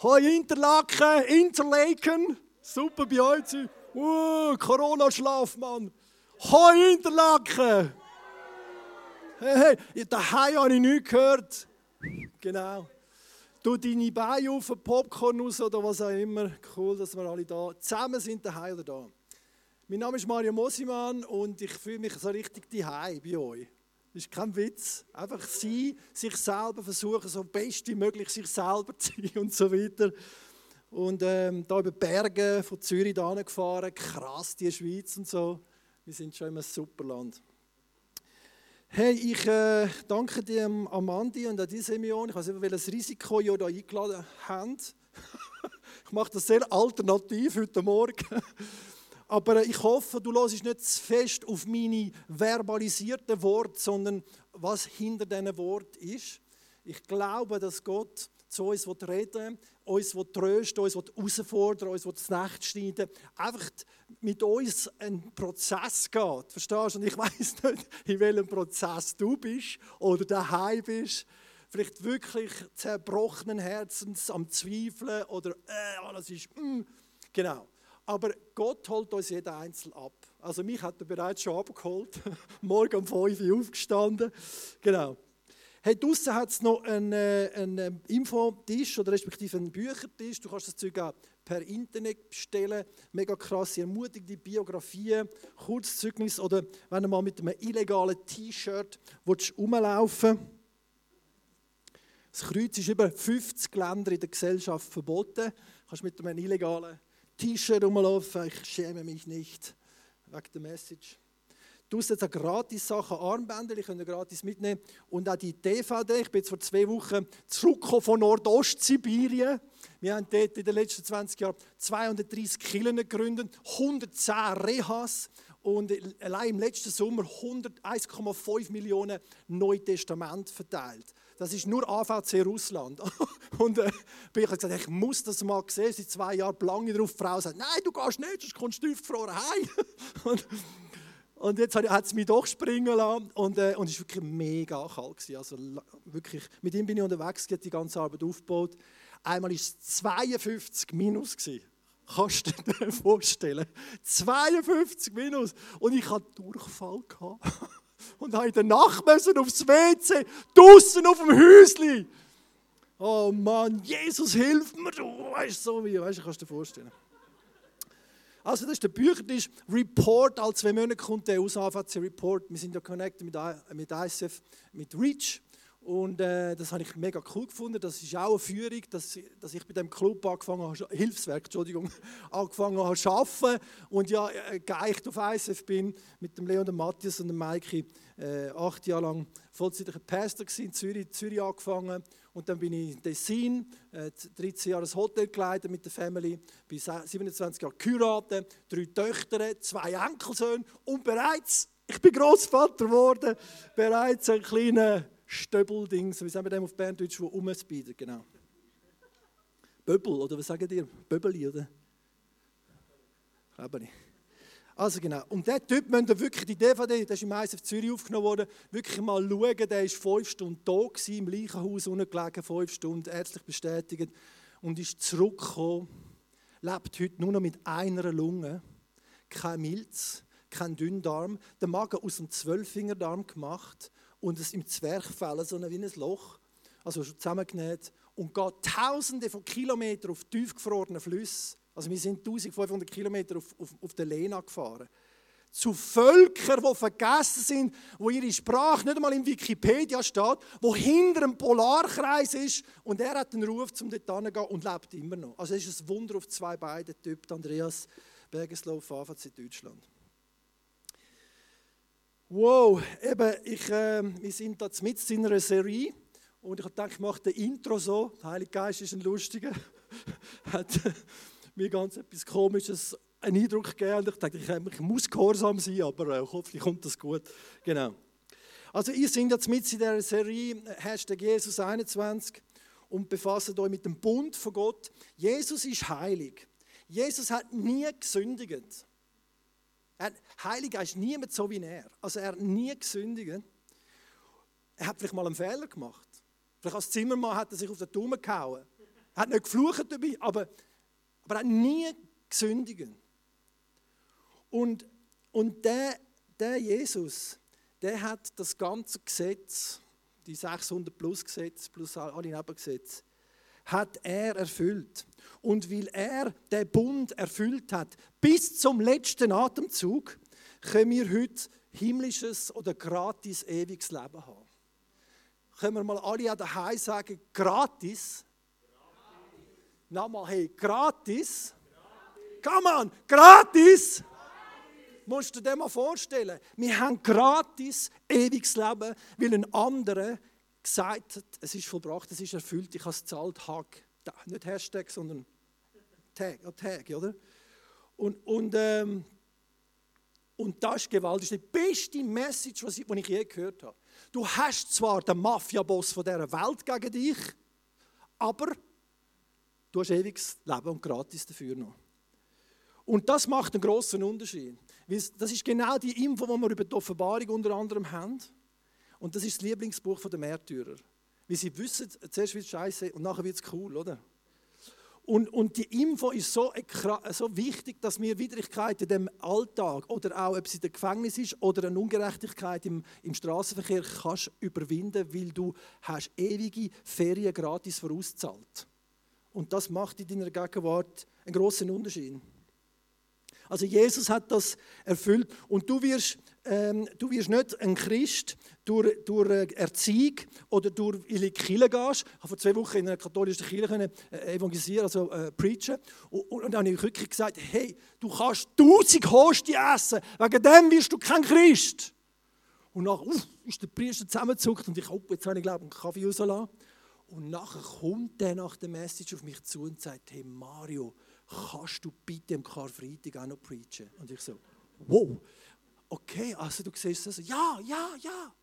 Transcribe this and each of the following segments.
Hoi Interlaken, Interlaken. Super bei euch. Uh, Corona-Schlaf, Mann. Hoi Interlaken. Hey, hey, daheim habe ich nichts gehört. Genau. Du deine Beine auf, Popcorn raus oder was auch immer. Cool, dass wir alle da zusammen sind, daheim oder da. Mein Name ist Mario Mosimann und ich fühle mich so richtig daheim bei euch. Das ist kein Witz. Einfach sein, sich selber versuchen, so best wie möglich sich selber zu sein und so weiter. Und ähm, da über Berge von Zürich da gefahren, krass die Schweiz und so. Wir sind schon immer ein super Land. Hey, ich äh, danke dir, Amandi und an die Simeon. Ich weiß nicht, welches Risiko ihr da eingeladen habt. ich mache das sehr alternativ heute Morgen. Aber äh, ich hoffe, du hörst nicht zu fest auf meine verbalisierten Worte, sondern was hinter diesen Worten ist. Ich glaube, dass Gott zu uns reden will, uns trösten uns herausfordern uns das Nacht schneiden einfach mit uns einen Prozess geht. Verstehst du? Und ich weiß nicht, in welchem Prozess du bist oder daheim bist. Vielleicht wirklich zerbrochenen Herzens am Zweifeln oder äh, alles ist. Mm, genau. Aber Gott holt uns jeden Einzel ab. Also mich hat er bereits schon abgeholt. Morgen um 5 Uhr aufgestanden. Genau. Hey, draußen hat es noch einen, äh, einen äh, Infotisch oder respektive einen Büchertisch. Du kannst das Zeug auch per Internet bestellen. Mega krasse, ermutigende Biografien, Kurzzeugnis oder wenn du mal mit einem illegalen T-Shirt rumlaufen Das Kreuz ist über 50 Länder in der Gesellschaft verboten. Du kannst mit einem illegalen T-Shirt rumlaufen, ich schäme mich nicht, wegen der Message. Du hast jetzt auch gratis Sachen, Armbänder, die könnt ihr gratis mitnehmen. Und auch die DVD, ich bin jetzt vor zwei Wochen zurückgekommen von Nordostsibirien. Wir haben dort in den letzten 20 Jahren 230 Killen gegründet, 110 Rehas und allein im letzten Sommer 1,5 Millionen Neutestament verteilt. Das ist nur AVC Russland. Und äh, bin ich gesagt, ich muss das mal sehen. Seit zwei Jahren lange darauf. Die Frau sagt, nein, du gehst nicht, sonst kommst du tiefgefroren heim. Und, und jetzt hat es mich doch springen lassen. Und, äh, und es war wirklich mega kalt. Also, wirklich, mit ihm bin ich unterwegs, hat die ganze Arbeit aufgebaut. Einmal war es 52 minus. Gewesen. Kannst du dir vorstellen? 52 minus. Und ich hatte Durchfall. Gehabt und habe in der Nacht müssen aufs WC, draußen auf dem Häusli. Oh Mann, Jesus hilft mir, du weißt so wie, weißt du, kannst dir vorstellen. Also das ist der Büchertisch Report, als zwei Monate kommt der aus AVC Report. Wir sind ja connected mit, mit ICF, mit Reach und äh, das habe ich mega cool gefunden. Das ist auch eine Führung, dass, dass ich bei dem Club angefangen habe, Hilfswerk, Entschuldigung, angefangen habe zu arbeiten und ja äh, geeicht auf ISF bin mit dem Leon, dem Matthias und dem Maiki. Äh, acht Jahre lang vollzeitlicher Pastor in Zürich, Zürich angefangen und dann bin ich in Tessin, äh, 13 Jahre das Hotel geleitet mit der Family, bin 27 Jahre geheiratet, drei Töchter, zwei Enkelsöhne und bereits, ich bin Großvater geworden, bereits ein kleiner Stöbeldings, wie sagen wir dem auf Berndeutsch, wo umspieden, genau. Böbel, oder was sagen ihr? Böbeli, oder? Glaube nicht. Also genau, und der Typ müsst ihr wirklich, die DVD, das ist im ISF Zürich aufgenommen worden, wirklich mal schauen, der war fünf Stunden da, gewesen, im Leichenhaus gelegen, fünf Stunden, ärztlich bestätigt, und ist zurückgekommen, lebt heute nur noch mit einer Lunge, kein Milz, kein Dünndarm, der Magen aus dem Zwölffingerdarm gemacht und es im Zwerchfell, so wie ein Loch, also schon zusammengenäht, und geht tausende von Kilometern auf tiefgefrorene Flüsse. Also wir sind 1500 Kilometer auf, auf, auf der Lena gefahren. Zu Völkern, die vergessen sind, wo ihre Sprache nicht einmal in Wikipedia steht, wo hinter einem Polarkreis ist. Und er hat den Ruf, um dort hinzugehen und lebt immer noch. Also es ist ein Wunder auf zwei Beine, der Andreas Bergeslow, AVC in Deutschland. Wow, eben, ich, äh, wir sind da mit in einer Serie und ich habe gedacht, ich mache das Intro so. Der Heilige Geist ist ein Lustiger. mir ganz etwas Komisches einen Eindruck gegeben. Und ich dachte, ich, muss gehorsam sein, aber äh, hoffentlich kommt das gut. Genau. Also, ihr seid jetzt mit in dieser Serie Hashtag Jesus 21 und befasst euch mit dem Bund von Gott. Jesus ist heilig. Jesus hat nie gesündigt. Er, Heiliger ist niemand so wie er. Also er hat nie gesündigt. Er hat vielleicht mal einen Fehler gemacht. Vielleicht als Zimmermann hat er sich auf den Daumen gehauen. Er hat nicht geflucht dabei, aber, aber er hat nie gesündigt. Und, und der, der Jesus, der hat das ganze Gesetz, die 600 plus Gesetze plus alle Nebengesetze, hat er erfüllt. Und weil er den Bund erfüllt hat, bis zum letzten Atemzug, können wir heute himmlisches oder gratis ewiges Leben haben. Können wir mal alle daheim sagen, gratis? Gratis. Nochmal, hey, gratis? gratis. Come on, gratis? Musst du dir mal vorstellen, wir haben gratis ewiges Leben, weil ein anderer gesagt hat, es ist vollbracht, es ist erfüllt, ich habe es gezahlt, Hack. Nicht Hashtag, sondern Tag, ja, Tag oder? Und, und, ähm, und das ist gewaltig. Das ist die beste Message, die ich, ich je gehört habe. Du hast zwar den Mafia-Boss dieser Welt gegen dich, aber du hast ewiges Leben und gratis dafür noch. Und das macht einen großen Unterschied. Das ist genau die Info, die wir über die Offenbarung unter anderem haben. Und das ist das Lieblingsbuch der Märtyrer. Weil sie wissen, zuerst wird es scheiße und nachher wird es cool, oder? Und, und die Info ist so, so wichtig, dass wir Widrigkeiten in dem Alltag oder auch, ob es in der Gefängnis ist oder eine Ungerechtigkeit im, im Straßenverkehr, kannst überwinden, weil du hast ewige Ferien gratis vorauszahlt. Und das macht in deiner Gegenwart einen großen Unterschied. Also Jesus hat das erfüllt und du wirst, ähm, du wirst nicht ein Christ durch, durch äh, Erziehung oder durch in die Kirche gehst. Ich habe vor zwei Wochen in einer katholischen Kirche äh, evangelisieren, also äh, preachen und, und, dann habe ich wirklich gesagt, hey, du kannst tausend Hosti essen, wegen dem wirst du kein Christ. Und nachher ist der Priester zusammengezuckt und ich, oh, jetzt habe ich glaube einen Kaffee rausgelassen. Und nachher kommt der nach der Message auf mich zu und sagt, hey Mario, kannst du bitte am Karfreitag auch noch preachen? Und ich so, wow, okay, also du siehst das, ja, ja, ja,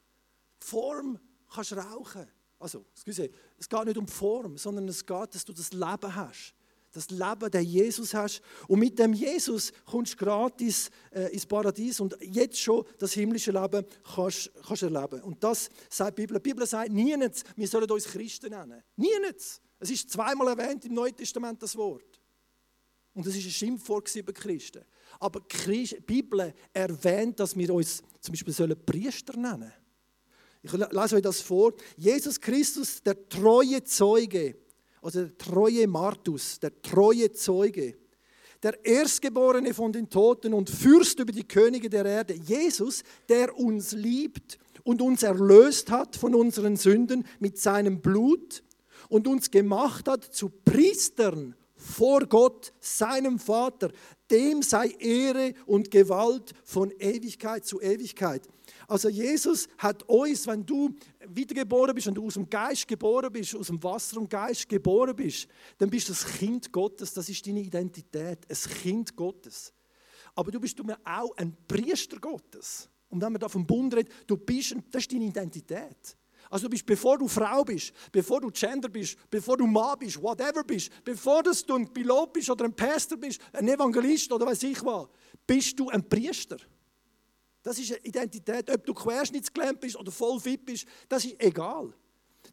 Form kannst rauchen. Also, excuse, es geht nicht um Form, sondern es geht, dass du das Leben hast. Das Leben, den Jesus hast. Und mit dem Jesus kommst du gratis äh, ins Paradies und jetzt schon das himmlische Leben kannst, kannst erleben. Und das sagt die Bibel. Die Bibel sagt niemals, wir sollen uns Christen nennen. Niemals. Es ist zweimal erwähnt im Neuen Testament das Wort. Und das ist ein Schimpfwort über Christen. Aber die Bibel erwähnt, dass wir uns zum Beispiel Priester nennen sollen. Ich lese euch das vor. Jesus Christus, der treue Zeuge, also der treue Martus, der treue Zeuge, der Erstgeborene von den Toten und Fürst über die Könige der Erde. Jesus, der uns liebt und uns erlöst hat von unseren Sünden mit seinem Blut und uns gemacht hat zu Priestern vor Gott, seinem Vater. Dem sei Ehre und Gewalt von Ewigkeit zu Ewigkeit. Also Jesus hat uns, wenn du wiedergeboren bist, wenn du aus dem Geist geboren bist, aus dem Wasser und Geist geboren bist, dann bist du das Kind Gottes. Das ist deine Identität, ein Kind Gottes. Aber du bist auch ein Priester Gottes. Und wenn man da vom Bund redet, du bist, das ist deine Identität. Also du bist, bevor du Frau bist, bevor du Gender bist, bevor du Mann bist, whatever bist, bevor du ein Pilot bist oder ein Pastor bist, ein Evangelist oder weiß ich was, bist du ein Priester. Das ist eine Identität. Ob du querschnittsgelähmt bist oder voll fit bist, das ist egal.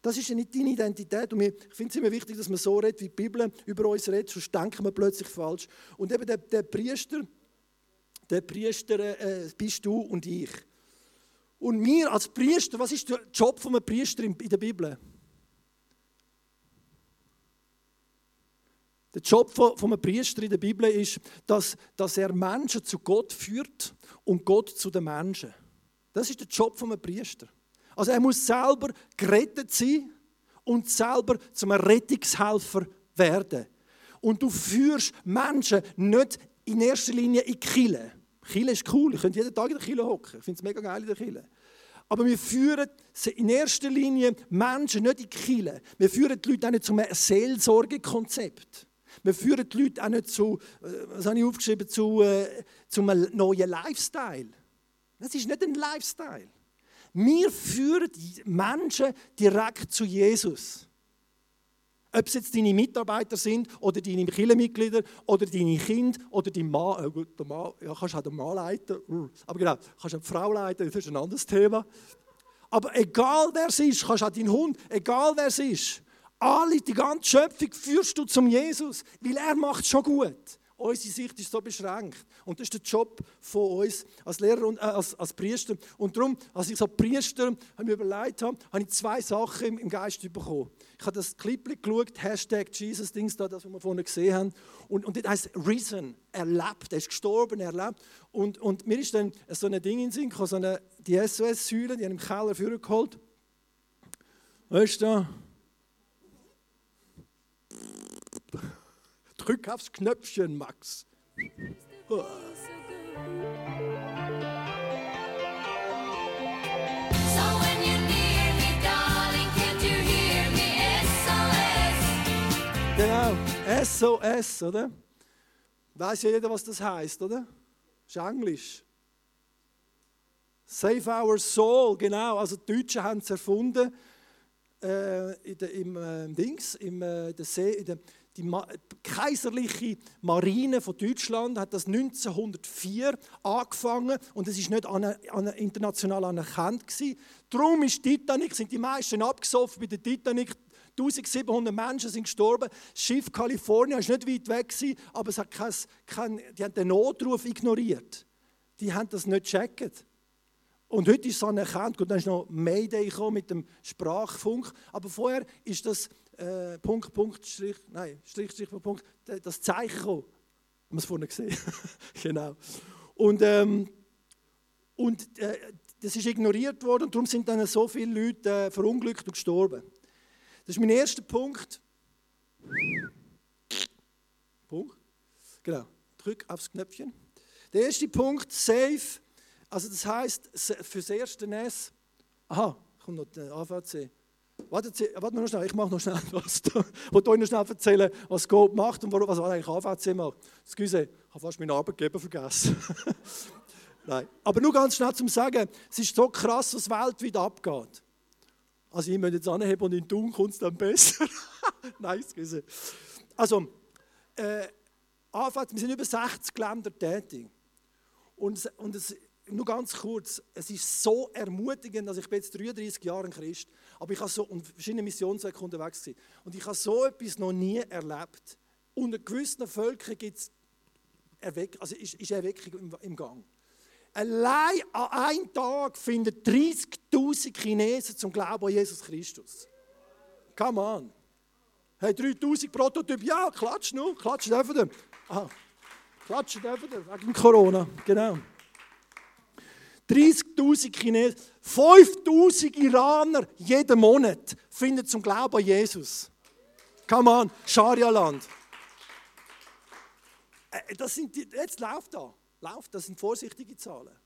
Das ist nicht deine Identität. Und ich finde es immer wichtig, dass man so redet, wie die Bibel über uns redet, sonst denken wir plötzlich falsch. Und eben der, der Priester, der Priester äh, bist du und ich. Und wir als Priester, was ist der Job von einem Priester in der Bibel? Der Job von einem Priester in der Bibel ist, dass, dass er Menschen zu Gott führt und Gott zu den Menschen. Das ist der Job von einem Priester. Also er muss selber gerettet sein und selber zum Rettungshelfer werden. Und du führst Menschen nicht in erster Linie in die Kirche. Kille ist cool, ich könnte jeden Tag in der Kille hocken. Ich finde es mega geil in der Kille. Aber wir führen in erster Linie Menschen nicht in die Kille. Wir führen die Leute auch nicht zu einem Seelsorgekonzept. Wir führen die Leute auch nicht zu, äh, was habe ich aufgeschrieben, zu, äh, zu einem neuen Lifestyle. Das ist nicht ein Lifestyle. Wir führen Menschen direkt zu Jesus. Ob es jetzt deine Mitarbeiter sind oder deine Kirchenmitglieder oder deine Kinder oder dein Mann. Oh gut, der Mann, ja, kannst auch den Mann leiten. Uh, aber genau, kannst auch die Frau leiten, das ist ein anderes Thema. Aber egal wer es ist, kannst auch deinen Hund, egal wer es ist, alle, die ganze Schöpfung führst du zum Jesus, weil er macht schon gut. Unsere Sicht ist so beschränkt. Und das ist der Job von uns als Lehrer und äh, als, als Priester. Und darum, als ich so Priester mir überlegt habe, habe ich zwei Sachen im, im Geist bekommen. Ich habe das Clip geschaut, Hashtag Jesus-Dings da, das, was wir vorhin gesehen haben. Und, und das heißt Risen, er lebt, er ist gestorben, er lebt. Und, und mir ist dann so ein Ding in den Sinn so eine, die SOS-Säule, die haben im Keller vorgeholt. Weißt du, Drück aufs Knöpfchen, Max. Oh. Genau, SOS, oder? Weiß ja jeder, was das heißt, oder? Das ist Englisch. Save our soul, genau. Also die Deutschen haben es erfunden äh, in der, im äh, Dings, im, äh, der See, in der, die kaiserliche Marine von Deutschland hat das 1904 angefangen und es ist nicht an, an, international anerkannt gewesen. Darum ist Titanic, sind die meisten abgesoffen bei der Titanic. 1700 Menschen sind gestorben. Das Schiff Kalifornien war nicht weit weg, gewesen, aber es hat kein, kein, die haben den Notruf ignoriert. Die haben das nicht gecheckt. Und heute ist es anerkannt. Gut, dann ist noch Mayday mit dem Sprachfunk. Aber vorher ist das äh, Punkt, Punkt, Strich, nein, Strich, Strich, Punkt, das Zeichen gekommen. Haben wir es vorhin gesehen? genau. Und, ähm, und äh, das ist ignoriert worden und darum sind dann so viele Leute äh, verunglückt und gestorben. Das ist mein erster Punkt. Punkt. Genau. Drück aufs Knöpfchen. Der erste Punkt, safe. Also das heißt für das erste NS. Aha, kommt noch der AVC. Warte, warte noch schnell, ich mache noch schnell was. Ich wollte euch noch schnell erzählen, was Gott macht und was eigentlich AVC macht. Excuse, ich habe fast meinen Arbeitgeber vergessen. Nein. Aber nur ganz schnell zum Sagen, es ist so krass, was weltweit abgeht. Also ich möchte jetzt anheben und in Tun kommt es dann besser. Nein, excuse. Also, äh, AVC, wir sind über 60 Länder tätig. Und, und es, nur ganz kurz, es ist so ermutigend, dass ich bin jetzt 33 Jahre Christ, aber ich habe so und verschiedene Missionswege unterwegs gewesen, und ich habe so etwas noch nie erlebt. Unter gewissen Völkern gibt es Erweck, also ist, ist Erweckung im, im Gang. Allein an einem Tag finden 30.000 Chinesen zum Glauben an Jesus Christus. Come on. Hey, 3000 Prototypen, ja, klatsch nur, klatsch dürfen. Aha, klatsch dürfen, wegen Corona, genau. 30.000 Chinesen, 5.000 Iraner jeden Monat finden zum Glauben an Jesus. Come on, Scharia-Land. Äh, das sind die, jetzt läuft da, läuft, das sind vorsichtige Zahlen.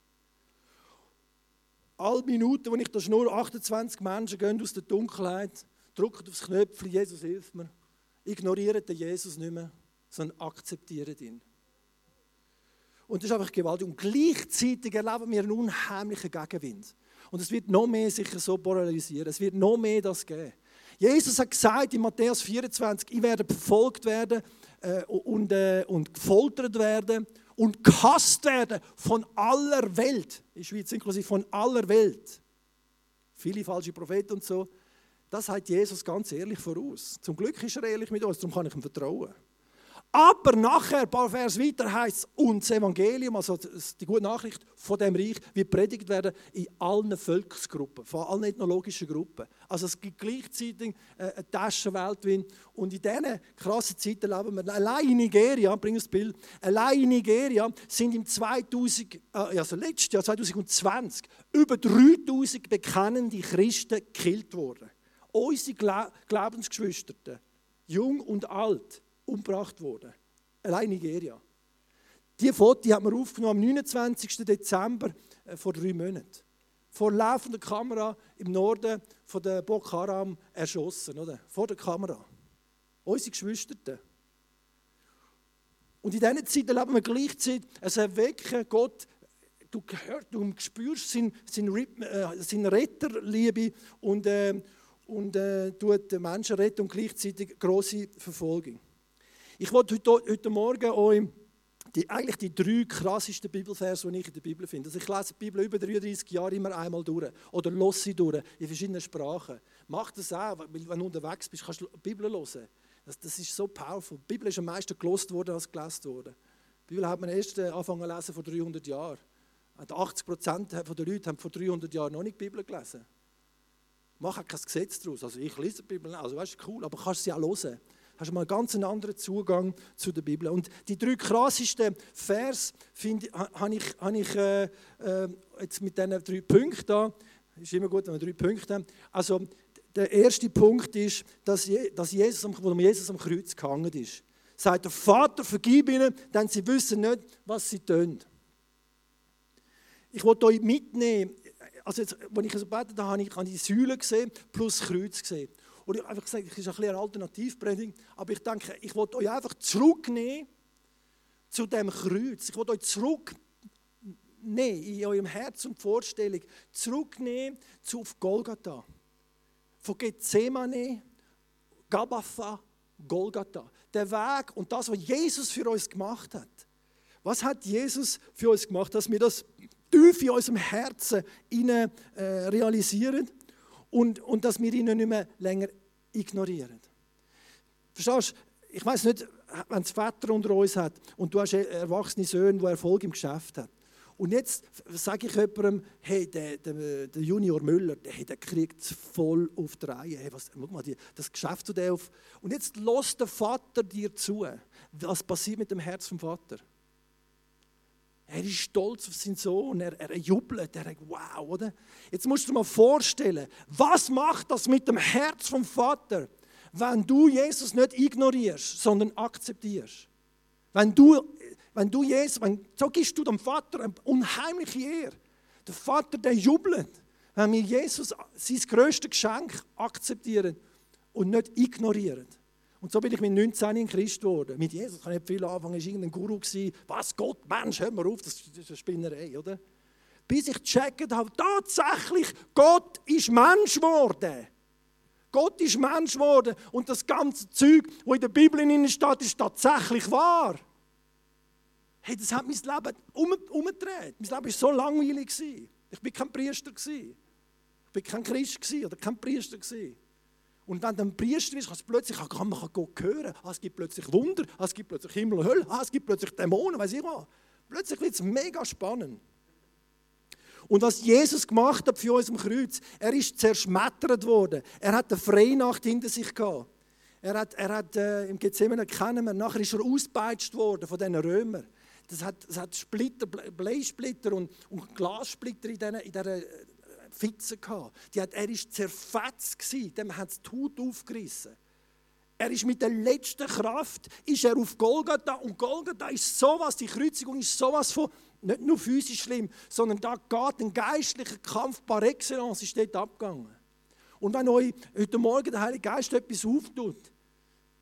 Alle Minuten, wo ich da nur 28 Menschen gehen aus der Dunkelheit, drücken aufs Knöpfchen, Jesus hilft mir, ignorieren den Jesus nicht mehr, sondern akzeptieren ihn. Und das ist einfach gewaltig. Und gleichzeitig erleben wir einen unheimlichen Gegenwind. Und es wird noch mehr sicher so polarisieren. Es wird noch mehr das geben. Jesus hat gesagt in Matthäus 24, ich werde verfolgt werden äh, und, äh, und gefoltert werden und gehasst werden von aller Welt. In der Schweiz inklusive von aller Welt. Viele falsche Propheten und so. Das hat Jesus ganz ehrlich voraus. Zum Glück ist er ehrlich mit uns, darum kann ich ihm vertrauen. Aber nachher, ein paar Vers weiter, heißt es, und das Evangelium, also die gute Nachricht von dem Reich, wird predigt werden in allen Volksgruppen, von allen ethnologischen Gruppen. Also es gibt gleichzeitig äh, eine Taschenwelt. Und in diesen krassen Zeiten leben wir. Allein in Nigeria, bring das Bild, allein in Nigeria sind im 2000, äh, also letztes Jahr, 2020, über 3000 bekennende Christen gekillt worden. Unsere Glaubensgeschwister, jung und alt umgebracht worden. Allein Nigeria. Diese Foto hat man aufgenommen am 29. Dezember äh, vor drei Monaten. Vor laufender Kamera im Norden von der Boko Haram erschossen, oder? Vor der Kamera. Unsere Geschwister. Und in diesen Zeiten leben wir gleichzeitig ein Erwecken, Gott, du hörst, du spürst seine, seine, äh, seine Retterliebe und, äh, und äh, tut Menschen retten und gleichzeitig große Verfolgung. Ich wollte heute, heute Morgen euch die, eigentlich die drei krassesten Bibelverse, die ich in der Bibel finde. Also ich lese die Bibel über 33 Jahre immer einmal durch oder los sie durch in verschiedenen Sprachen. Mach das auch, weil wenn du unterwegs bist, kannst du die Bibel hören. Das, das ist so powerful. Die Bibel ist am meisten gelost worden als gelesen worden. Die Bibel hat man erst äh, angefangen zu lesen vor 300 Jahren. 80 Prozent der Leute haben vor 300 Jahren noch nicht die Bibel gelesen. Mach kein Gesetz daraus. Also ich lese die Bibel, also weißt cool, aber kannst sie auch hören hast du mal einen ganz anderen Zugang zu der Bibel. Und die drei krassesten Vers habe ich, hab ich äh, äh, jetzt mit diesen drei Punkten da. Ist immer gut, wenn wir drei Punkte haben. Also der erste Punkt ist, dass, Jesus, wo Jesus am Kreuz gehangen ist. Sagt der Vater, vergib ihnen, denn sie wissen nicht, was sie tun. Ich wollte euch mitnehmen, also jetzt, als ich so betet habe, ich die Säule gesehen plus Kreuz gesehen. Und ich habe einfach gesagt, es ist ein bisschen eine Alternativpredigt, aber ich denke, ich wollte euch einfach zurücknehmen zu dem Kreuz. Ich wollte euch zurücknehmen in eurem Herz und Vorstellung, zurücknehmen zu auf Golgatha. Von Gethsemane, Gabatha, Golgatha. Der Weg und das, was Jesus für uns gemacht hat. Was hat Jesus für uns gemacht, dass wir das tief in unserem Herzen äh, realisieren? Und, und dass wir ihn nicht mehr länger ignorieren. Verstehst du? Ich weiß nicht, wenn es Väter unter uns hat und du hast erwachsene Söhne, die Erfolg im Geschäft haben. Und jetzt sage ich jemandem, hey, der, der, der Junior Müller, der, der kriegt es voll auf die Reihe. Hey, was, guck mal, das Geschäft zu auf. Und jetzt lässt der Vater dir zu. Was passiert mit dem Herz vom Vater? Er ist stolz auf seinen Sohn, er, er jubelt, er sagt, wow, oder? Jetzt musst du dir mal vorstellen, was macht das mit dem Herz vom Vater, wenn du Jesus nicht ignorierst, sondern akzeptierst? Wenn du, wenn du Jesus, wenn, so gibst du dem Vater eine unheimliche Ehre. Der Vater, der jubelt, wenn wir Jesus, sein größtes Geschenk, akzeptieren und nicht ignorieren. Und so bin ich mit 19 in Christ geworden. Mit Jesus kann ich nicht viel anfangen, ich war irgendein Guru. Gewesen. Was, Gott, Mensch, hör mal auf, das ist eine Spinnerei, oder? Bis ich gecheckt habe, tatsächlich, Gott ist Mensch geworden. Gott ist Mensch geworden und das ganze Zeug, das in der Bibel steht, ist tatsächlich wahr. Hey, das hat mein Leben um, umgedreht. Mein Leben war so langweilig. Ich war kein Priester. Ich war kein Christ oder kein Priester. Und wenn du ein Priester bist, kannst du plötzlich kann man Gott hören. Ah, es gibt plötzlich Wunder, ah, es gibt plötzlich Himmel und Hölle, ah, es gibt plötzlich Dämonen, weiß ich was. Plötzlich wird es mega spannend. Und was Jesus gemacht hat für uns am Kreuz, er ist zerschmettert worden. Er hat eine Freinacht hinter sich gehabt. Er hat, er hat äh, im Gethsemane kennen wir, nachher ist er ausgepeitscht worden von diesen Römern. Das hat, das hat Splitter, Bleisplitter und, und Glassplitter in, diesen, in dieser Fitze gehabt. Die hat, er war zerfetzt, gewesen, dem hat die Haut aufgerissen. Er ist mit der letzten Kraft ist er auf Golgatha und Golgatha ist sowas, die Kreuzigung ist sowas von nicht nur physisch schlimm, sondern da geht ein geistlicher Kampf par excellence ist dort abgegangen. Und wenn euch heute Morgen der Heilige Geist etwas auftut,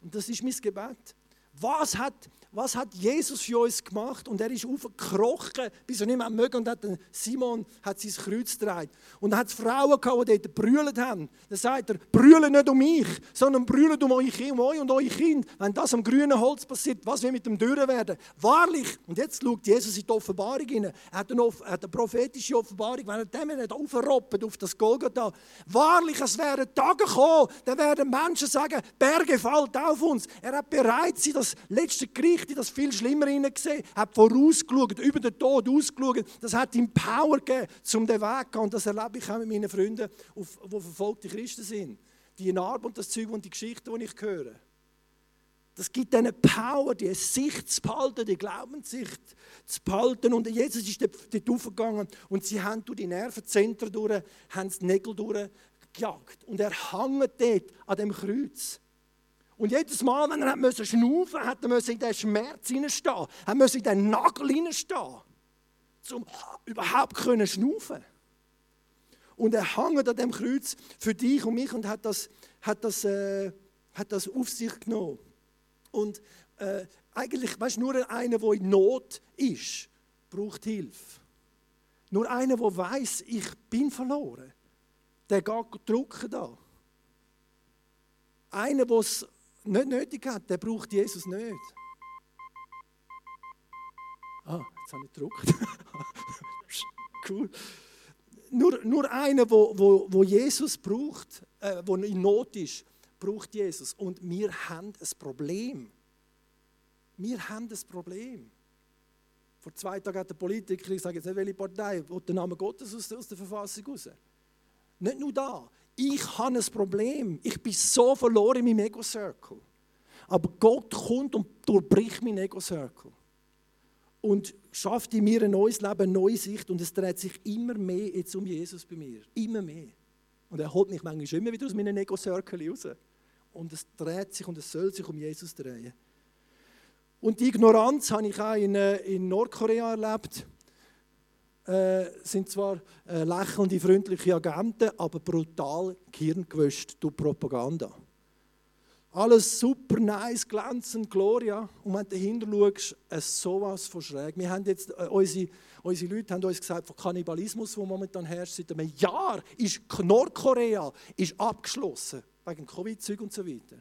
und das ist mein Gebet, was hat, was hat Jesus für uns gemacht? Und er ist aufgekrochen, bis er nicht mehr mögen und hat Simon hat sein Kreuz gedreht. Und er hat Frauen gehabt, die dort brüllt haben. Dann sagt er, brüllen nicht um mich, sondern brüllen um euch, um euch und euer Kind. Wenn das am grünen Holz passiert, was wir mit dem Dürren werden? Wahrlich, und jetzt schaut Jesus in die Offenbarung hinein. Er hat eine, er hat eine prophetische Offenbarung, wenn er dem nicht aufroppt auf das Golgatha. Wahrlich, es werden Tage kommen, dann werden Menschen sagen, Berge fallen auf uns. Er hat bereit sein, das letzte Gericht in das viel Schlimmer hineingesehen, hat vorausgeschaut, über den Tod ausgeschaut. Das hat ihm Power gegeben, um den Weg zu gehen. Und das erlebe ich auch mit meinen Freunden, die verfolgte Christen sind. Die Narbe und das Zeug und die Geschichten, die ich höre. Das gibt ihnen Power, die Sicht zu behalten, die Glaubenssicht zu behalten. Und Jesus ist dort aufgegangen und sie haben durch die Nervenzentren durch, haben die Nägel durchgejagt. Und er hängt dort an dem Kreuz. Und jedes Mal, wenn er musste schnaufen musste, hat er in den Schmerz hineinstehen. Er musste in den Nagel hineinstehen, um überhaupt zu schnaufen. Und er hängt an dem Kreuz für dich und mich und hat das, hat das, äh, hat das auf sich genommen. Und äh, eigentlich, weißt du, nur einer, der in Not ist, braucht Hilfe. Nur einer, der weiß, ich bin verloren, der geht drucken da. Einer, der es nicht nötig hat, der braucht Jesus nicht. Ah, jetzt habe ich gedruckt. cool. Nur, nur einer, wo, wo, wo Jesus braucht, äh, wo in Not ist, braucht Jesus. Und wir haben ein Problem. Wir haben ein Problem. Vor zwei Tagen hat der Politiker, ich sage jetzt nicht welche Partei, den Namen Gottes aus, aus der Verfassung raus. Nicht nur da. Ich habe ein Problem. Ich bin so verloren in meinem Ego-Circle. Aber Gott kommt und durchbricht meinen Ego-Circle. Und schafft in mir ein neues Leben, eine neue Sicht. Und es dreht sich immer mehr jetzt um Jesus bei mir. Immer mehr. Und er holt mich manchmal immer wieder aus meinem Ego-Circle raus. Und es dreht sich und es soll sich um Jesus drehen. Und die Ignoranz habe ich auch in, äh, in Nordkorea erlebt äh, sind zwar äh, lächelnde, freundliche Agenten, aber brutal gehirngewöscht durch Propaganda. Alles super, nice, glänzend, Gloria. Und wenn du dahinter schaust, es sowas von schräg. Wir haben jetzt, äh, unsere, unsere Leute haben uns gesagt, von Kannibalismus, der momentan herrscht, seit einem Jahr ist Nordkorea ist abgeschlossen, wegen Covid-Zeug und so weiter.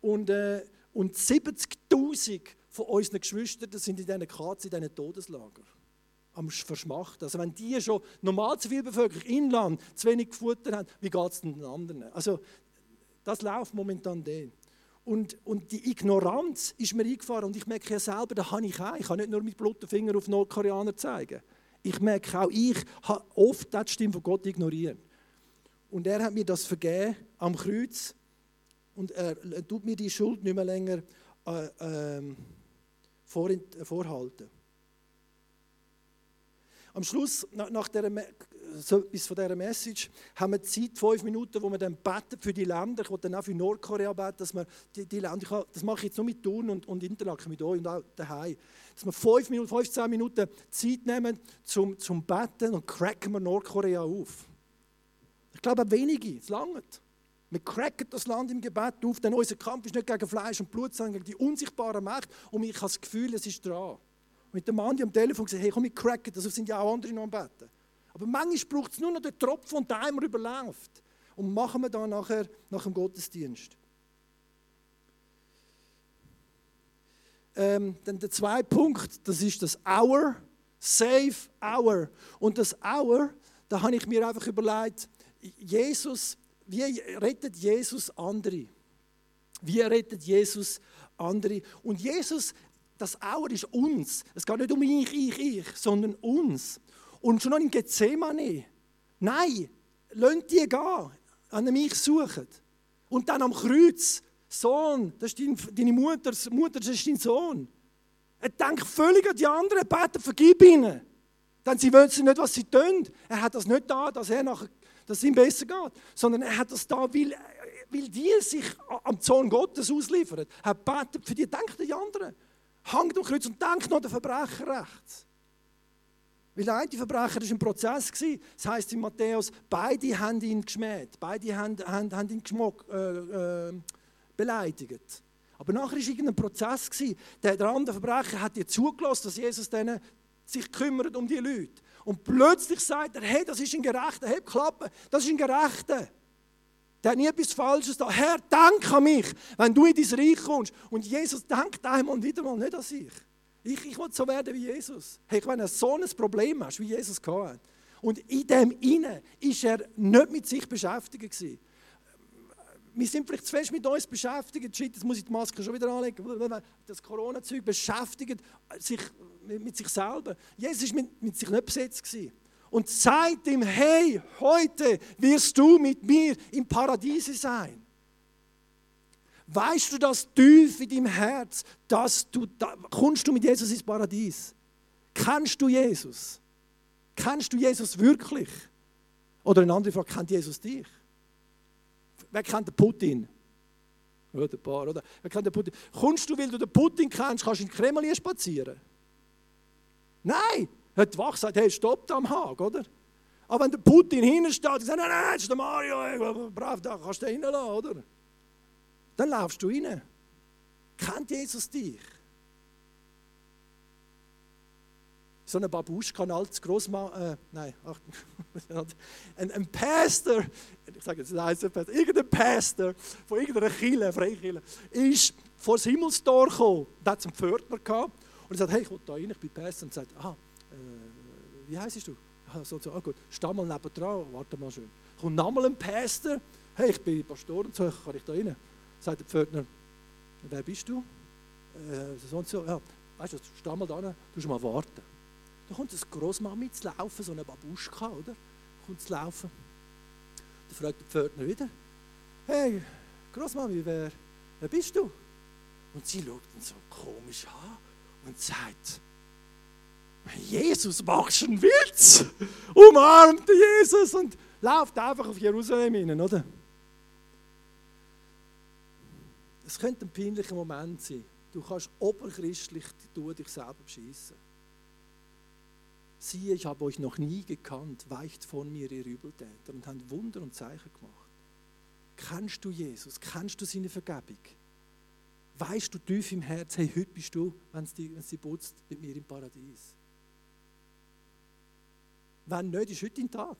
Und, äh, und 70'000 von unseren Geschwistern sind in diesen KZ, in diesen Todeslagern am Verschmachten. Also wenn die schon normal Zivilbevölkerung, Inland, zu wenig gefuttert haben, wie geht es den anderen? Also das läuft momentan den. Und, und die Ignoranz ist mir eingefahren und ich merke ja selber, da habe ich auch. Ich kann nicht nur mit blutigen Finger auf Nordkoreaner zeigen. Ich merke auch, ich habe oft die Stimme von Gott ignoriert. Und er hat mir das vergeben am Kreuz und er, er tut mir die Schuld nicht mehr länger äh, äh, vorhalten. Am Schluss, nach der, so bis von dieser Message, haben wir Zeit, fünf Minuten, wo wir dann beten für die Länder. Ich will dann auch für Nordkorea beten, dass wir die, die Länder, kann, das mache ich jetzt nur mit Thun und, und Interlaken, mit euch und auch daheim, dass wir fünf Minuten, 15 Minuten Zeit nehmen zum, zum Beten und cracken wir Nordkorea auf. Ich glaube, wenige, es langt. Wir cracken das Land im Gebet auf, denn unser Kampf ist nicht gegen Fleisch und Blut, sondern gegen die unsichtbare Macht und ich habe das Gefühl, es ist dran mit dem Mann am Telefon gesagt, hey, komm, ich cracken das, sind ja auch andere noch am Betten. Aber manchmal braucht es nur noch den Tropfen und der Eimer überläuft. Und machen wir dann nachher nach dem Gottesdienst. Ähm, dann der zweite Punkt, das ist das Hour, Save Hour. Und das Hour, da habe ich mir einfach überlegt, Jesus, wie rettet Jesus andere? Wie rettet Jesus andere? Und Jesus das Auer ist uns. Es geht nicht um ich, ich, ich, sondern uns. Und schon noch in Gethsemane. Nein, lasst die gehen, an mich suchen. Und dann am Kreuz, Sohn, das ist dein, deine Mutter, Mutter, das ist dein Sohn. Er denkt völlig an die anderen, betet, vergib ihnen. Denn sie wissen nicht, was sie tun. Er hat das nicht da, dass, er nachher, dass es ihm besser geht, sondern er hat das da, weil, weil die sich am Sohn Gottes ausliefern. Er betet für die, denkt an die anderen hängt am Kreuz und denkt noch den Verbrecher rechts. Weil der eine Verbrecher war ein Prozess. Das heißt in Matthäus, beide haben ihn geschmäht, beide haben, haben, haben ihn geschmuck, äh, äh, beleidigt. Aber nachher war irgendein Prozess. Der, der andere Verbrecher hat dir zugelassen, dass Jesus denen sich kümmert um die Leute. Und plötzlich sagt er, hey, das ist ein Gerechter, hey, Klappe, das ist ein Gerechter. Der hat nie etwas Falsches da. Herr, denk an mich, wenn du in dein Reich kommst. Und Jesus denkt einmal und wieder mal nicht an sich. Ich, ich will so werden wie Jesus. Hey, wenn du so ein Problem hast, wie Jesus hat. Und in dem Inne ist er nicht mit sich beschäftigt gewesen. Wir sind vielleicht zu fest mit uns beschäftigt. Shit, jetzt muss ich die Maske schon wieder anlegen. Das Corona-Zeug beschäftigt sich mit sich selber. Jesus war mit, mit sich nicht besetzt. Gewesen und sagt ihm, hey, heute wirst du mit mir im Paradiese sein. Weißt du das tief in deinem Herz, dass du, da, kommst du mit Jesus ins Paradies? Kennst du Jesus? Kennst du Jesus wirklich? Oder eine andere Frage, kennt Jesus dich? Wer kennt den Putin? Oder ein paar, oder? Wer kennt den Putin? Kommst du, weil du den Putin kennst, kannst du in Kreml spazieren? Nein, hat die Wache gesagt, hey, stopp am Haag, oder? Aber wenn der Putin hinsteht und sagt, nein, nein, das ist der Mario, brav, da kannst du reinlassen, oder? Dann laufst du rein. Kennt Jesus dich? So ein Babuschka, ein altes Großmann, äh, nein, ach, ein, ein Pastor, ich sage jetzt, nein, Pastor, irgendein Pastor von irgendeiner Kirche, Freikirche, ist vor das Himmelstor gekommen, da hat einen Pförtner gehabt Und er sagt, hey, ich will da rein, ich bin Pastor. Und sagt, aha, äh, wie heißt du? So, so, ah, gut, steh mal neben dran, warte mal schön. Kommt nochmal ein Pastor, hey, ich bin Pastor und so, kann ich da rein? Sagt der Pförtner, wer bist du? Äh, so und so, ja, weißt du, steh mal da, du musst mal warten. Da kommt eine Großmami zu laufen, so eine Babuschka, oder? Kommt zu laufen. Dann fragt der Pförtner wieder, hey, Großmami, wer, wer bist du? Und sie schaut ihn so komisch an und sagt, Jesus, machst du einen Witz? Umarmt Jesus und läuft einfach auf Jerusalem hin, oder? Es könnte ein peinlicher Moment sein. Du kannst oberchristlich dich selber beschissen. Siehe, ich habe euch noch nie gekannt, weicht von mir, ihr Übeltäter, und habt Wunder und Zeichen gemacht. Kennst du Jesus? Kennst du seine Vergebung? Weißt du tief im Herz, hey, heute bist du, wenn dich putzt, mit mir im Paradies? Wenn nicht, ist heute dein Tag.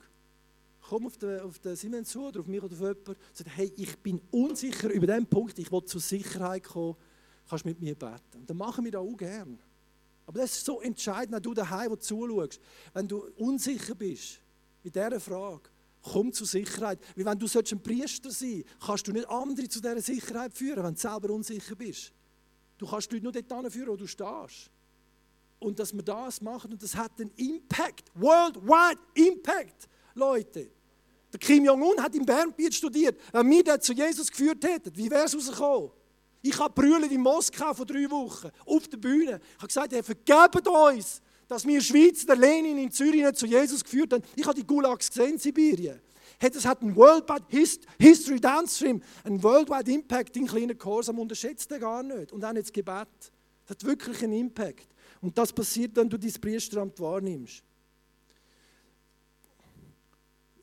Komm auf den, auf den Simon zu oder auf mich oder auf jemanden und sag, hey, ich bin unsicher über diesen Punkt, ich will zur Sicherheit kommen, kannst du mit mir beten. Und dann machen wir das auch gerne. Aber das ist so entscheidend, wenn du daheim wo zuschaust, wenn du unsicher bist in dieser Frage, komm zur Sicherheit. Weil wenn du ein Priester sein kannst du nicht andere zu dieser Sicherheit führen, wenn du selber unsicher bist. Du kannst die Leute nur dort führen, wo du stehst. Und dass wir das machen, und das hat einen Impact, worldwide Impact, Leute. Der Kim Jong-un hat in Bernbiet studiert. Wenn wir den zu Jesus geführt hätten, wie wäre es rausgekommen? Ich habe brüllt in Moskau vor drei Wochen auf der Bühne. Ich habe gesagt, hey, vergebt uns, dass wir Schweiz, der Lenin in Zürich nicht zu Jesus geführt haben. Ich habe die Gulags gesehen in Sibirien. Hey, das hat einen Worldwide History Downstream, einen Worldwide Impact. in kleinen Korsam unterschätzt er gar nicht. Und auch nicht das Gebet. Das hat wirklich einen Impact. Und das passiert, wenn du dein Priesteramt wahrnimmst.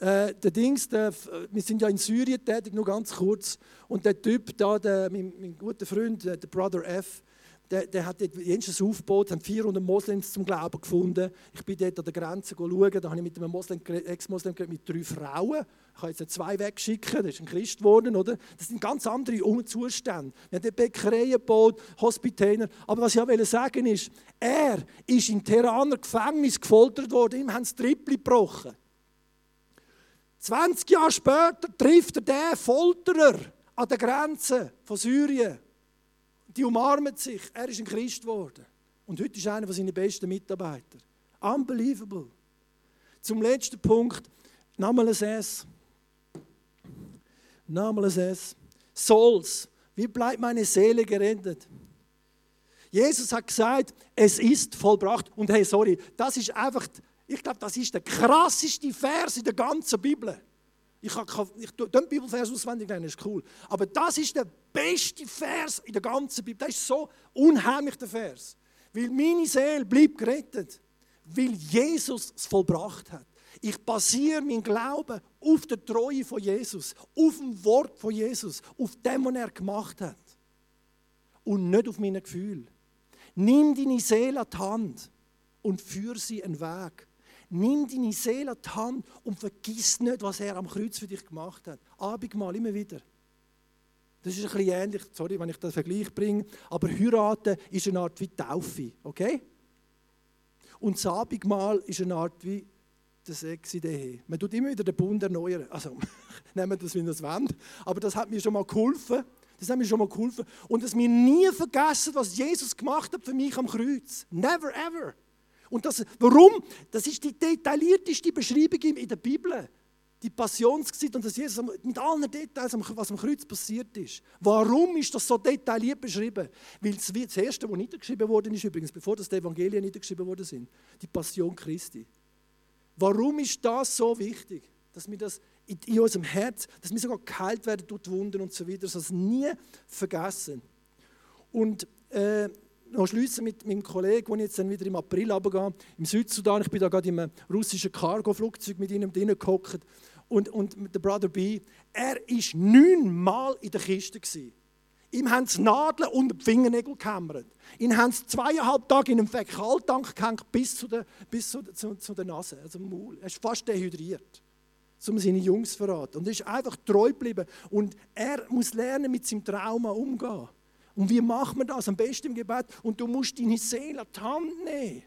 Äh, der Dings, der, wir sind ja in Syrien tätig, nur ganz kurz. Und der Typ da, der, mein, mein guter Freund, der Brother F., der, der hat dort jenseits aufgebaut, haben 400 Moslems zum Glauben gefunden. Ich bin dort an der Grenze schauen, da habe ich mit einem Moslem, Ex-Moslem mit drei Frauen. Ich kann jetzt zwei wegschicken, der ist ein Christ geworden, oder? Das sind ganz andere Zustände. Wir haben Bäckereien gebaut, Hospitäler. Aber was ich auch sagen ist, er ist in Tehraner Gefängnis gefoltert worden, ihm haben das Triple gebrochen. 20 Jahre später trifft er den Folterer an der Grenze von Syrien. Die umarmen sich. Er ist ein Christ geworden. Und heute ist einer seiner besten Mitarbeiter. Unbelievable. Zum letzten Punkt, nochmal ein S. Nochmal ein S. Souls. Wie bleibt meine Seele gerettet? Jesus hat gesagt, es ist vollbracht. Und hey, sorry, das ist einfach ich glaube, das ist der krasseste Vers in der ganzen Bibel. Ich ich, den Bibelvers auswendig lernen, ist cool. Aber das ist der beste Vers in der ganzen Bibel. Das ist so unheimlich, der Vers. Weil meine Seele bleibt gerettet. Weil Jesus es vollbracht hat. Ich basiere mein Glauben auf der Treue von Jesus, auf dem Wort von Jesus, auf dem, was er gemacht hat. Und nicht auf meine Gefühle. Nimm deine Seele an die Hand und führe sie einen Weg Nimm deine Seele an die Hand und vergiss nicht, was er am Kreuz für dich gemacht hat. Abendmahl, immer wieder. Das ist ein bisschen ähnlich, sorry, wenn ich das Vergleich bringe, aber heiraten ist eine Art wie Taufe, okay? Und das Abendmahl ist eine Art wie der Ehe. Man tut immer wieder den Bund erneuern. Also, nehmen das, wie das wollen. Aber das hat mir schon mal geholfen. Das hat mir schon mal geholfen. Und dass wir nie vergessen, was Jesus gemacht hat für mich am Kreuz. Never ever. Und das, warum? Das ist die detaillierteste Beschreibung in der Bibel. Die Passionsgeschichte und das Jesus mit allen Details, was am Kreuz passiert ist. Warum ist das so detailliert beschrieben? Weil das, das Erste, was niedergeschrieben worden ist, übrigens, bevor das die Evangelien niedergeschrieben worden sind, die Passion Christi. Warum ist das so wichtig? Dass wir das in unserem Herz, dass wir sogar geheilt werden durch die Wunden und so weiter, dass das nie vergessen. Und äh, noch schließen mit meinem Kollegen, wo ich jetzt dann wieder im April runtergehe, im Südsudan. Ich bin da gerade im russischen Cargo-Flugzeug mit ihnen drinnen gehockt. Und, und der Brother B, er war neunmal in der Kiste. Gewesen. Ihm haben sie Nadeln und die Fingernägel gehämmert. Ihn haben sie zweieinhalb Tage in einem Fäkaltank gehängt, bis, zu der, bis zu, zu, zu der Nase, also im Maul. Er ist fast dehydriert, um seine Jungs zu verraten. Und er ist einfach treu geblieben. Und er muss lernen, mit seinem Trauma umzugehen. Und wie macht man das? Am besten im Gebet. Und du musst deine Seele an die Hand nehmen.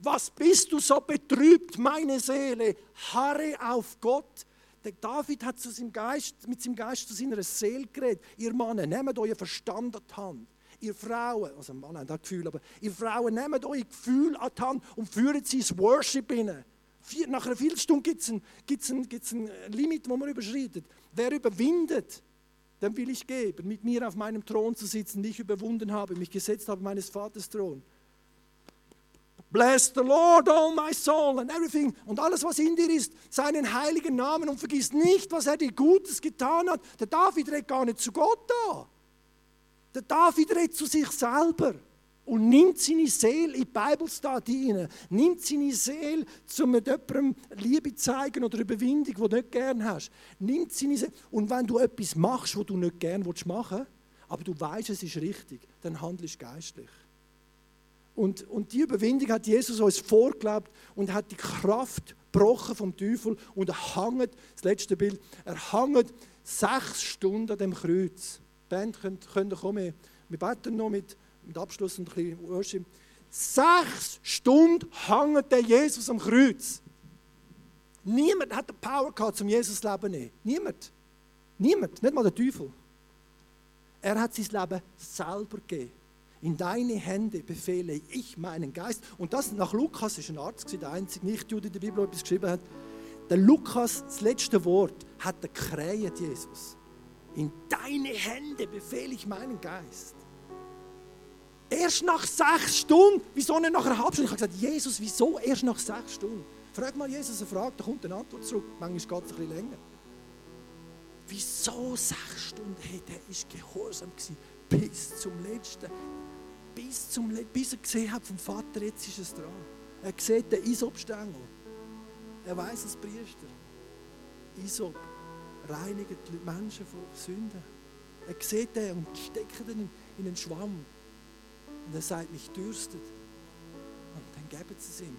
Was bist du so betrübt, meine Seele? Harre auf Gott. Der David hat zu seinem Geist, mit seinem Geist zu seiner Seele geredet. Ihr Männer, nehmt euer Verstand an die Hand. Ihr Frauen, also Mann hat das Gefühl, aber ihr Frauen, nehmt euer Gefühl an die Hand und führt sie ins Worship hinein. Nach einer Viertelstunde gibt es ein, gibt's ein, gibt's ein Limit, wo man überschreitet. Wer überwindet, dem will ich geben, mit mir auf meinem Thron zu sitzen, den ich überwunden habe, mich gesetzt habe, meines Vaters Thron. Bless the Lord, all my soul and everything. Und alles, was in dir ist, seinen heiligen Namen und vergiss nicht, was er dir Gutes getan hat. Der David redet gar nicht zu Gott da. Der David redet zu sich selber und nimmt seine Seele in die Bibelstudy hinein. Nimmt seine Seele, um jemandem Liebe zeigen oder Überwindung, die du nicht gerne hast. Nimmt seine Seele. Und wenn du etwas machst, was du nicht gerne machen willst, aber du weißt, es ist richtig, dann handelst du geistlich. Und, und die Überwindung hat Jesus uns vorgelebt und hat die Kraft gebrochen vom Teufel und er hangt, das letzte Bild, er hangt sechs Stunden an dem Kreuz. Die Band könnt, könnt kommen, wir beten noch mit, mit Abschluss und ein bisschen Worship. Sechs Stunden hängt der Jesus am Kreuz. Niemand hat die Power gehabt, zum Jesus zu leben. Niemand. Niemand, nicht mal der Teufel. Er hat sein Leben selber gegeben. In deine Hände befehle ich meinen Geist. Und das nach Lukas ist ein Arzt, der einzige Nicht-Jude in der Bibel, der etwas geschrieben hat. Der Lukas, das letzte Wort, hat er kräht, Jesus. In deine Hände befehle ich meinen Geist. Erst nach sechs Stunden, wieso nicht nach einer halben Stunde? Ich habe gesagt, Jesus, wieso erst nach sechs Stunden? Frag mal Jesus eine Frage, da kommt eine Antwort zurück. Manchmal geht es ein bisschen länger. Wieso sechs Stunden? Hey, der war gehorsam bis zum letzten bis, zum, bis er gesehen hat vom Vater, jetzt ist es dran. Er sieht den Isopstängel. Er weiß als Priester. Isop reinigt die Menschen von Sünden. Er sieht den und steckt ihn in einen Schwamm. Und er sagt, mich dürstet. Und dann geben sie es ihm.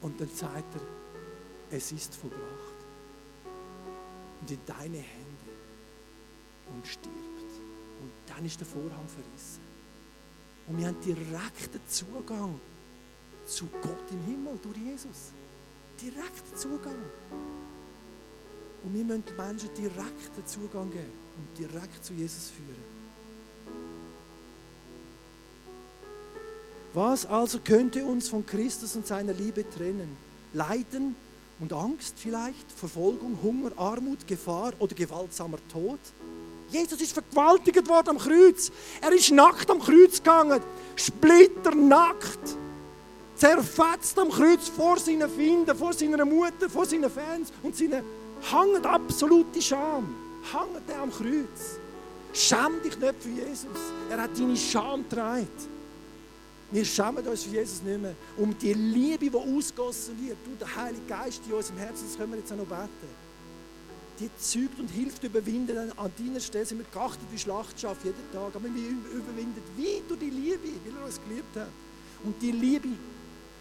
Und dann sagt er, es ist vollbracht. Und in deine Hände und stirbt. Und dann ist der Vorhang verrissen. Und wir haben direkten Zugang zu Gott im Himmel durch Jesus. Direkten Zugang. Und wir müssen Menschen direkten Zugang geben und direkt zu Jesus führen. Was also könnte uns von Christus und seiner Liebe trennen? Leiden und Angst vielleicht, Verfolgung, Hunger, Armut, Gefahr oder gewaltsamer Tod? Jesus ist vergewaltigt worden am Kreuz. Er ist nackt am Kreuz gegangen, splitternackt, zerfetzt am Kreuz vor seinen Finden, vor seiner Mutter, vor seinen Fans und seine hängt absolute Scham. Hängt er am Kreuz. Schäm dich nicht für Jesus. Er hat deine Scham getragen. Wir schämen uns für Jesus nicht mehr. Um die Liebe, die ausgossen wird, du, der Heilige Geist in unserem Herzen, das können wir jetzt auch noch beten die zügt und hilft überwinden. An deiner Stelle sind wir geachtet wie Schlachtschaft jeden Tag. Aber wir überwinden wie durch die Liebe, weil er uns geliebt hat. Und die Liebe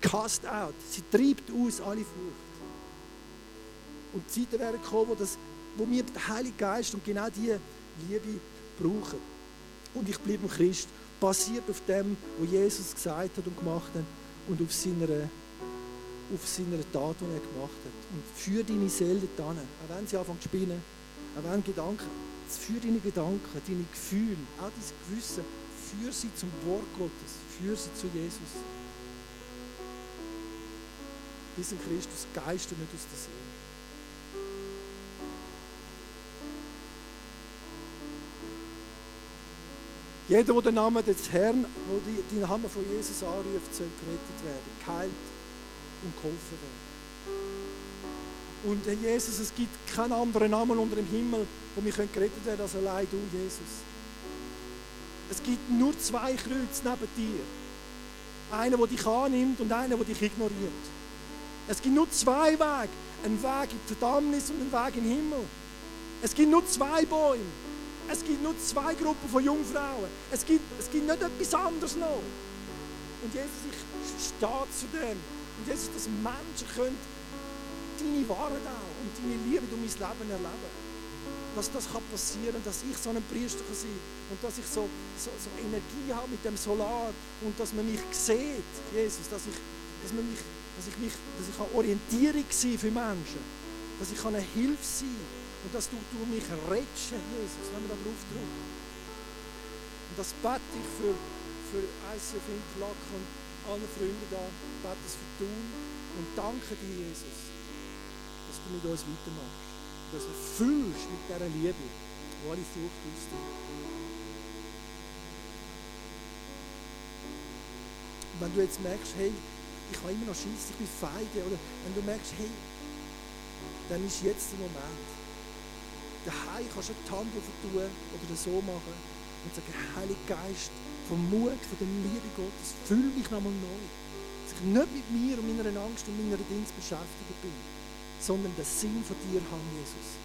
cast out. Sie treibt aus alle Furcht. Und die Zeiten werden kommen, wo, das, wo wir den Heiligen Geist und genau diese Liebe brauchen. Und ich bleibe ein Christ, basiert auf dem, was Jesus gesagt hat und gemacht hat und auf seiner auf seiner Tat, die er gemacht hat. Und führ deine Seele dorthin, auch wenn sie anfangen zu spinnen, auch wenn Gedanken, führ deine Gedanken, deine Gefühle, auch dein Gewissen, führ sie zum Wort Gottes, führ sie zu Jesus. Wir sind Christus Geist und nicht aus der Seele. Jeder, der den Namen des Herrn, der den Namen von Jesus anruft, soll gerettet werden, geheilt und geholfen werden. Und Herr Jesus, es gibt keinen anderen Namen unter dem Himmel, wo wir gerettet werden als allein du, Jesus. Es gibt nur zwei Kreuze neben dir. Einer, der dich annimmt und einer, der dich ignoriert. Es gibt nur zwei Wege. Ein Weg in die Verdammnis und ein Weg in den Himmel. Es gibt nur zwei Bäume. Es gibt nur zwei Gruppen von Jungfrauen. Es gibt, es gibt nicht etwas anderes noch. Und Jesus, ich stehe zu dem. Und Jesus, dass Menschen können deine Wahrheit auch und deine Liebe durch mein Leben erleben dass das kann passieren kann, dass ich so ein Priester kann sein und dass ich so, so, so Energie habe mit dem Solar und dass man mich sieht, Jesus, dass ich, dass man mich, dass ich, mich, dass ich Orientierung sein für Menschen, dass ich eine Hilfe sein und dass du, du mich rettest, Jesus, wenn wir da drauf drücken. Und das bete ich für, für ICF Interlaken und alle Freunde da, bete es für tun und danke dir, Jesus, dass du mit uns weitermachst dass du fühlst mit dieser Liebe, die alle Furcht ausdrückt. Und wenn du jetzt merkst, hey, ich habe immer noch Schiss, ich bin feige, oder wenn du merkst, hey, dann ist jetzt der Moment. Daheim kannst du die Hand tun oder so machen und sagen, Heiliger Geist, vom Mut, von der Liebe Gottes, fühl mich nochmal neu. Dass ich nicht mit mir und meiner Angst und meiner Dienst beschäftigt bin sondern den Sinn von dir haben, Jesus.